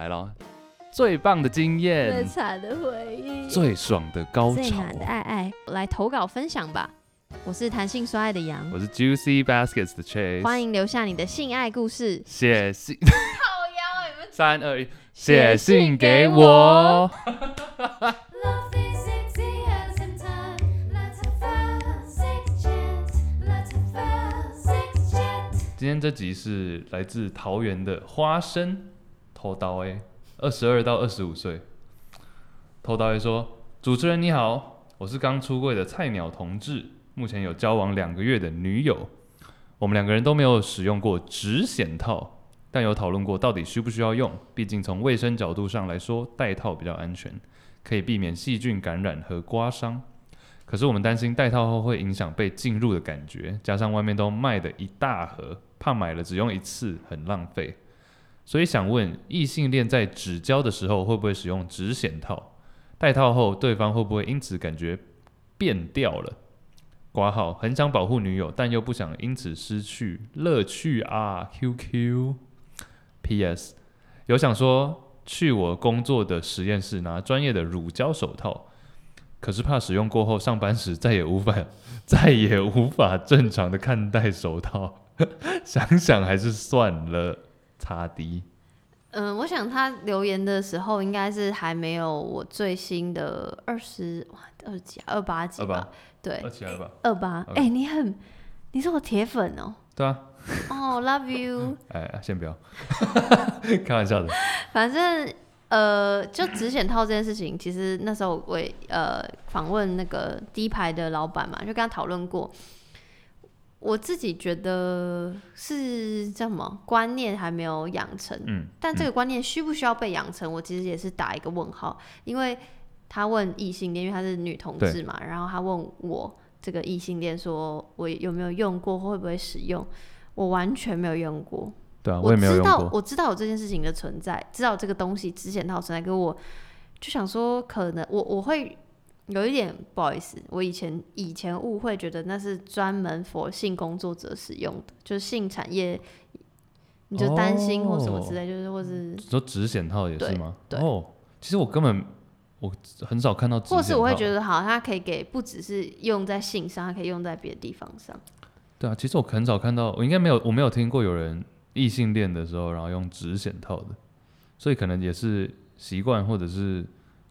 来了，最棒的经验，最惨的回忆，最爽的高潮，最难的爱爱，来投稿分享吧。我是谈性说爱的羊，我是 Juicy Baskets 的 Chase，欢迎留下你的性爱故事，写信，靠腰，你们。三二一，写信给我。今天这集是来自桃园的花生偷刀 A，二十二到二十五岁。偷刀 A 说：“主持人你好，我是刚出柜的菜鸟同志，目前有交往两个月的女友。我们两个人都没有使用过直显套，但有讨论过到底需不需要用。毕竟从卫生角度上来说，戴套比较安全，可以避免细菌感染和刮伤。可是我们担心戴套后会影响被进入的感觉，加上外面都卖的一大盒。”怕买了只用一次很浪费，所以想问异性恋在指交的时候会不会使用指显套？戴套后对方会不会因此感觉变调了？挂号很想保护女友，但又不想因此失去乐趣啊！QQ。PS 有想说去我工作的实验室拿专业的乳胶手套，可是怕使用过后上班时再也无法 再也无法正常的看待手套。想想还是算了，差低。嗯，我想他留言的时候应该是还没有我最新的二十哇二几二八几吧？对，二七二八二八。哎，你很，你是我铁粉哦。对啊。哦，Love you。哎，先不要，开玩笑的。反正呃，就只显套这件事情，其实那时候我也呃访问那个第一排的老板嘛，就跟他讨论过。我自己觉得是叫什么？观念还没有养成，嗯，但这个观念需不需要被养成？我其实也是打一个问号，因为他问异性恋，因为他是女同志嘛，然后他问我这个异性恋，说我有没有用过，会不会使用？我完全没有用过，对啊，我也没有用过。我知道，我知道有这件事情的存在，知道这个东西之前套存在，给我就想说，可能我我会。有一点不好意思，我以前以前误会，觉得那是专门 for 性工作者使用的，就是性产业，你就担心或什么之类，哦、就是或是说指显套也是吗？对，哦，其实我根本我很少看到或是我会觉得好，它可以给不只是用在性上，它可以用在别的地方上。对啊，其实我很少看到，我应该没有，我没有听过有人异性恋的时候，然后用指显套的，所以可能也是习惯，或者是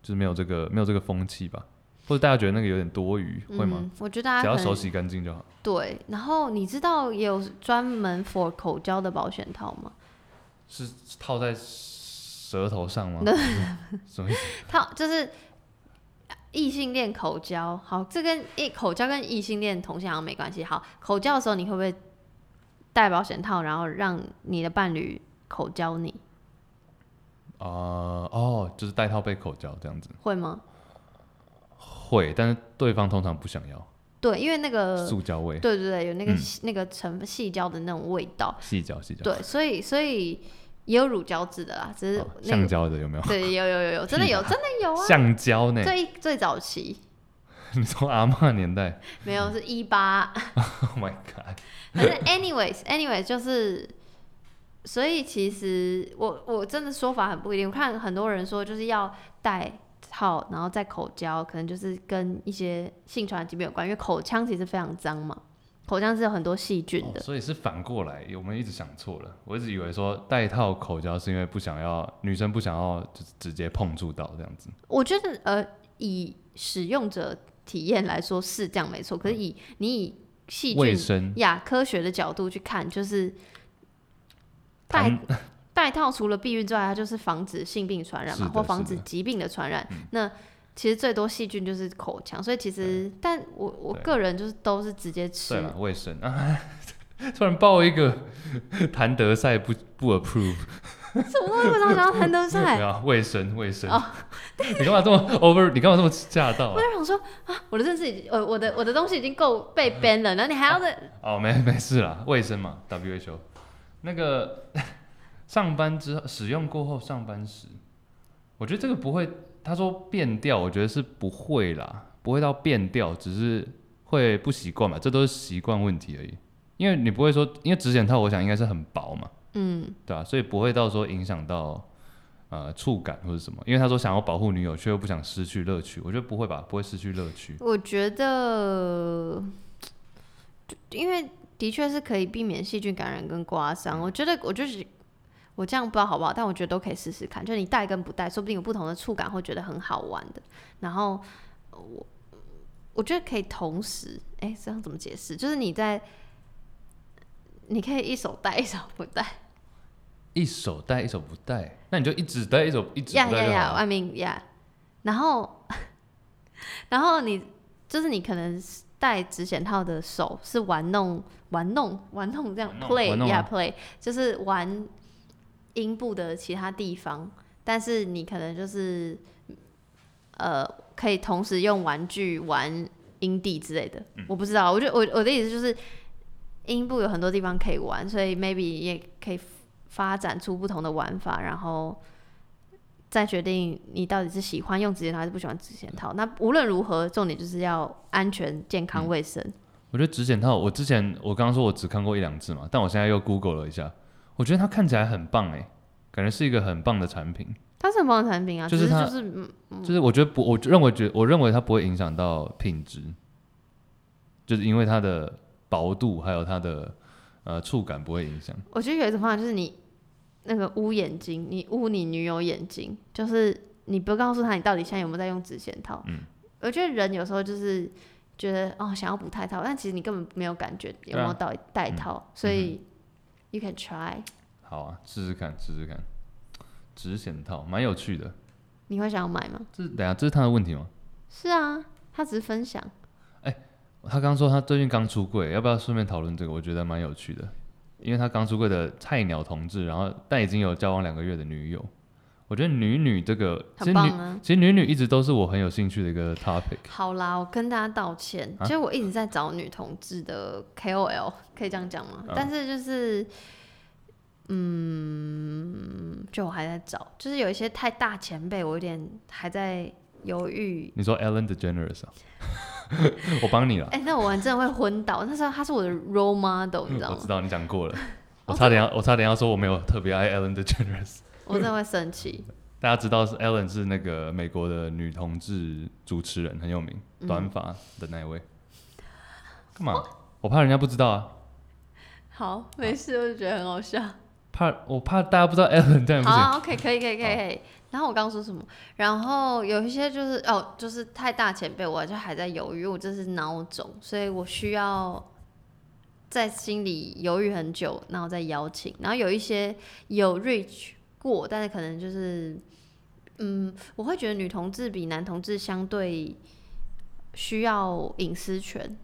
就是没有这个没有这个风气吧。或者大家觉得那个有点多余，会吗？嗯，我觉得大家只要手洗干净就好。对，然后你知道也有专门 for 口交的保险套吗？是套在舌头上吗？什么意思？套就是异性恋口交。好，这跟异口交跟异性恋同性好像没关系。好，口交的时候你会不会戴保险套，然后让你的伴侣口交你？啊、呃，哦，就是戴套被口交这样子。会吗？会，但是对方通常不想要。对，因为那个塑胶味。对对对，有那个、嗯、那个成细胶的那种味道。细胶，细胶。对，所以所以也有乳胶质的啦，只是、那个、橡胶的有没有？对，有有有有，真的有，真的有啊。橡胶呢？最最早期。你说阿嬷年代？没有，是一八。Oh my god！反正 anyways，anyways 就是，所以其实我我真的说法很不一定。我看很多人说就是要戴。套，然后再口交，可能就是跟一些性传染疾病有关，因为口腔其实非常脏嘛，口腔是有很多细菌的。哦，所以是反过来，我们一直想错了。我一直以为说戴套口交是因为不想要女生不想要就直接碰触到这样子。我觉得呃，以使用者体验来说是这样没错，可是以你以细菌卫生亚科学的角度去看，就是戴。戴套除了避孕之外，它就是防止性病传染嘛，或防止疾病的传染。那其实最多细菌就是口腔，所以其实，但我我个人就是都是直接吃。对了，卫生啊！突然爆一个 谭德赛不不 approve，什么东西？为什么想要谭德赛？对啊，卫生卫生。哦，你干嘛这么 over？你干嘛这么吓到？我就想说啊，我的认识已经，呃，我的我的东西已经够被 ban 了，然后你还要再……哦，没没事啦，卫生嘛，WHO 那个。上班之后使用过后，上班时，我觉得这个不会。他说变调，我觉得是不会啦，不会到变调，只是会不习惯嘛，这都是习惯问题而已。因为你不会说，因为指检套，我想应该是很薄嘛，嗯，对吧、啊？所以不会到说影响到呃触感或者什么？因为他说想要保护女友，却又不想失去乐趣。我觉得不会吧，不会失去乐趣。我觉得，因为的确是可以避免细菌感染跟刮伤。我觉得我就是我这样不知道好不好，但我觉得都可以试试看。就你戴跟不戴，说不定有不同的触感，会觉得很好玩的。然后我我觉得可以同时，哎，这样怎么解释？就是你在。你可以一手戴一手不戴，一手戴一手不戴，那你就一直戴一手一直不戴。呀呀呀，外面呀，然后，然后你就是你可能戴指险套的手是玩弄玩弄玩弄这样 play 呀 play，就是玩阴部的其他地方，但是你可能就是呃可以同时用玩具玩阴蒂之类的，嗯、我不知道，我觉得我我的意思就是。阴部有很多地方可以玩，所以 maybe 也可以发展出不同的玩法，然后再决定你到底是喜欢用指险套还是不喜欢指险套。那无论如何，重点就是要安全、健康、卫生。嗯。我觉得指险套，我之前我刚刚说我只看过一两次嘛，但我现在又 Google 了一下，我觉得它看起来很棒哎，感觉是一个很棒的产品。它是很棒的产品啊，就是它就是嗯，就是我觉得不，我认为觉我认为它不会影响到品质，就是因为它的。薄度还有它的呃触感不会影响。我觉得有一种方法就是你那个捂眼睛，你捂你女友眼睛，就是你不告诉她你到底现在有没有在用指线套。嗯。我觉得人有时候就是觉得哦想要补太套，但其实你根本没有感觉有没有到带套，所以 you can try。好啊，试试看，试试看。直险套蛮有趣的。你会想要买吗？这等下这是他的问题吗？是啊，他只是分享。他刚说他最近刚出柜，要不要顺便讨论这个？我觉得蛮有趣的，因为他刚出柜的菜鸟同志，然后但已经有交往两个月的女友。我觉得女女这个，其实女、啊、其实女女一直都是我很有兴趣的一个 topic。好啦，我跟大家道歉，其实、啊、我一直在找女同志的 KOL，可以这样讲吗？啊、但是就是，嗯，就我还在找，就是有一些太大前辈，我有点还在犹豫。你说 Ellen DeGeneres 啊？我帮你了。哎、欸，那我真的会昏倒。那时候他是我的 role model，你知道吗？我知道你讲过了。我差点要，我差点要说我没有特别爱 Ellen DeGeneres。我真的会生气。大家知道是 Ellen 是那个美国的女同志主持人，很有名，短发的那一位。干、嗯、嘛？我怕人家不知道啊。好，没事，我就觉得很好笑。怕我怕大家不知道 Ellen，在不行。好，OK，可以，可以，可以，可以。然后我刚刚说什么？然后有一些就是哦，就是太大前辈，我就还在犹豫，我这是孬种，所以我需要在心里犹豫很久，然后再邀请。然后有一些有 reach 过，但是可能就是，嗯，我会觉得女同志比男同志相对需要隐私权，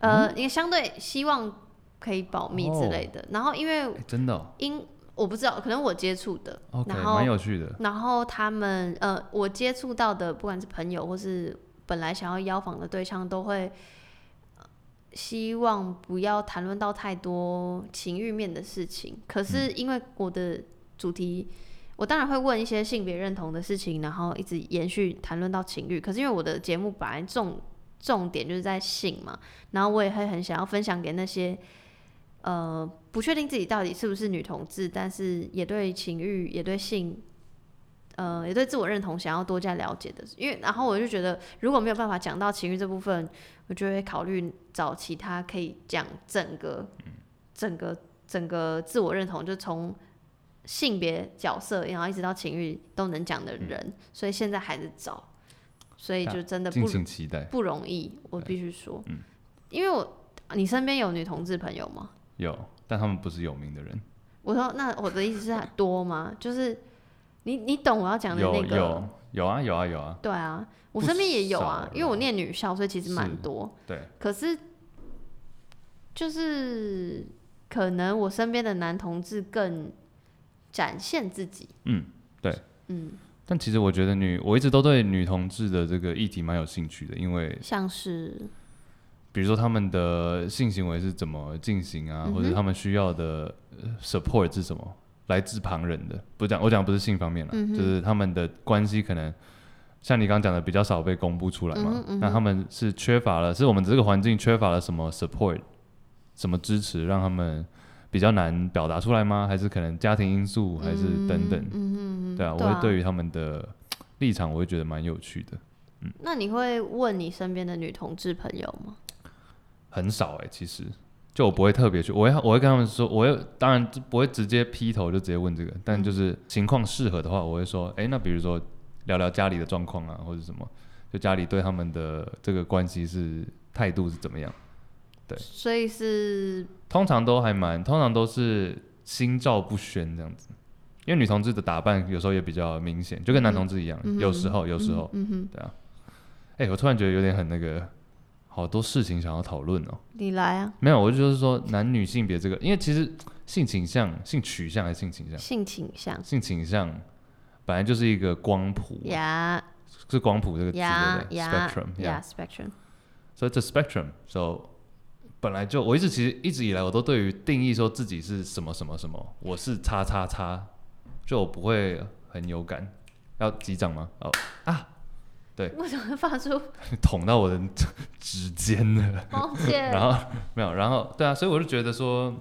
嗯、呃，因为相对希望可以保密之类的。哦、然后因为真的、哦、因。我不知道，可能我接触的，okay, 然后蛮有趣的。然后他们呃，我接触到的，不管是朋友或是本来想要邀访的对象，都会希望不要谈论到太多情欲面的事情。可是因为我的主题，我当然会问一些性别认同的事情，然后一直延续谈论到情欲。可是因为我的节目本来重重点就是在性嘛，然后我也会很想要分享给那些。呃，不确定自己到底是不是女同志，但是也对情欲、也对性，呃，也对自我认同想要多加了解的。因为，然后我就觉得，如果没有办法讲到情欲这部分，我就会考虑找其他可以讲整个、整个、整个自我认同，就从性别角色，然后一直到情欲都能讲的人。嗯、所以现在还是找，所以就真的不不容易，我必须说，嗯、因为我你身边有女同志朋友吗？有，但他们不是有名的人。我说，那我的意思是很多吗？就是你你懂我要讲的那个？有有有啊有啊有啊。对啊，我身边也有啊，因为我念女校，所以其实蛮多。对。可是，就是可能我身边的男同志更展现自己。嗯，对。嗯。但其实我觉得女，我一直都对女同志的这个议题蛮有兴趣的，因为像是。比如说他们的性行为是怎么进行啊，嗯、或者他们需要的 support 是什么，来自旁人的。不讲我讲不是性方面了，嗯、就是他们的关系可能像你刚刚讲的比较少被公布出来嘛。那他们是缺乏了，是我们这个环境缺乏了什么 support，什么支持，让他们比较难表达出来吗？还是可能家庭因素，还是等等？嗯嗯对啊，对啊我会对于他们的立场，我会觉得蛮有趣的。嗯，那你会问你身边的女同志朋友吗？很少哎、欸，其实就我不会特别去，我会我会跟他们说，我会当然不会直接劈头就直接问这个，但就是情况适合的话，我会说，哎、欸，那比如说聊聊家里的状况啊，或者什么，就家里对他们的这个关系是态度是怎么样？对，所以是通常都还蛮，通常都是心照不宣这样子，因为女同志的打扮有时候也比较明显，就跟男同志一样，嗯、有时候有时候，嗯哼，对啊，哎、欸，我突然觉得有点很那个。好多事情想要讨论哦。你来啊。没有，我就是说男女性别这个，因为其实性倾向、性取向还是性倾向？性倾向。性倾向本来就是一个光谱。呀。是光谱这个字呀对不对？Spectrum。呀，spectrum。所以这 spectrum，so 本来就我一直其实一直以来我都对于定义说自己是什么什么什么，我是叉叉叉，就我不会很有感。要击掌吗？哦啊。对，为什么会发出 捅到我的指尖了？抱歉。然后没有，然后对啊，所以我就觉得说，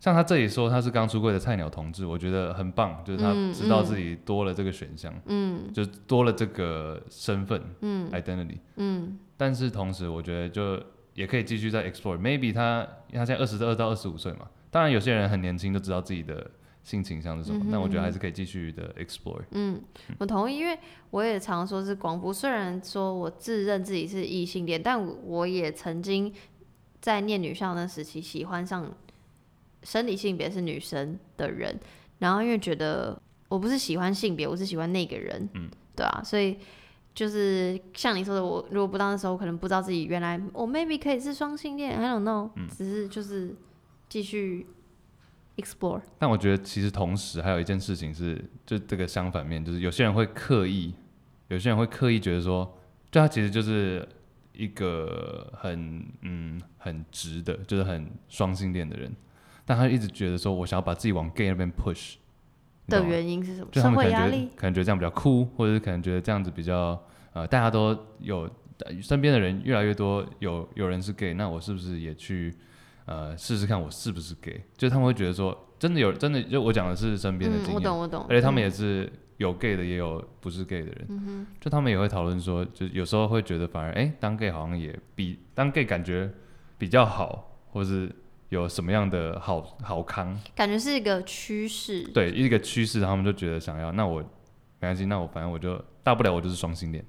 像他这里说他是刚出柜的菜鸟同志，我觉得很棒，就是他知道自己多了这个选项，嗯，就多了这个身份，嗯，identity，嗯。但是同时，我觉得就也可以继续再 explore。Maybe 他他现在二十二到二十五岁嘛，当然有些人很年轻就知道自己的。性倾向是什么？那、嗯、我觉得还是可以继续的 explore。嗯，我同意，因为我也常说是广播。虽然说我自认自己是异性恋，但我也曾经在念女校那时期喜欢上生理性别是女生的人，然后因为觉得我不是喜欢性别，我是喜欢那个人。嗯，对啊，所以就是像你说的，我如果不到那时候，我可能不知道自己原来我 maybe 可以是双性恋，I don't know、嗯。只是就是继续。explore，但我觉得其实同时还有一件事情是，就这个相反面，就是有些人会刻意，有些人会刻意觉得说，就他其实就是一个很嗯很直的，就是很双性恋的人，但他一直觉得说我想要把自己往 gay 那边 push 的原因是什么？就他们可能觉得社会压力，可能觉得这样比较酷，或者是可能觉得这样子比较呃大家都有身边的人越来越多有有人是 gay，那我是不是也去？呃，试试看我是不是 gay，就他们会觉得说，真的有真的，就我讲的是身边的经验，嗯，我懂我懂，而且他们也是有 gay 的，也有不是 gay 的人，嗯，就他们也会讨论说，就有时候会觉得反而哎、欸，当 gay 好像也比当 gay 感觉比较好，或是有什么样的好好康，感觉是一个趋势，对，一个趋势，他们就觉得想要，那我没关系，那我反正我就大不了我就是双性恋，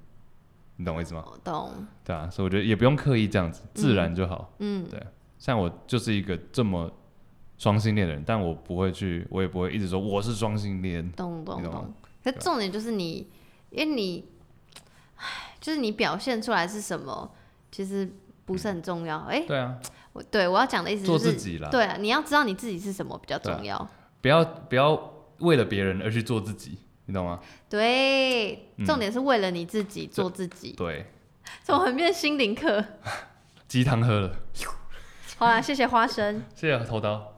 你懂我意思吗？我懂，对啊，所以我觉得也不用刻意这样子，自然就好，嗯，对。像我就是一个这么双性恋的人，但我不会去，我也不会一直说我是双性恋。懂懂懂。可重点就是你，因为你，唉，就是你表现出来是什么，其实不是很重要。哎、嗯，欸、对啊，我对我要讲的意思就是做自己啦。对啊，你要知道你自己是什么比较重要。不要不要为了别人而去做自己，你懂吗？对，重点是为了你自己、嗯、做自己。对。怎么很变心灵课？鸡汤喝了。好啦，谢谢花生，谢谢头刀。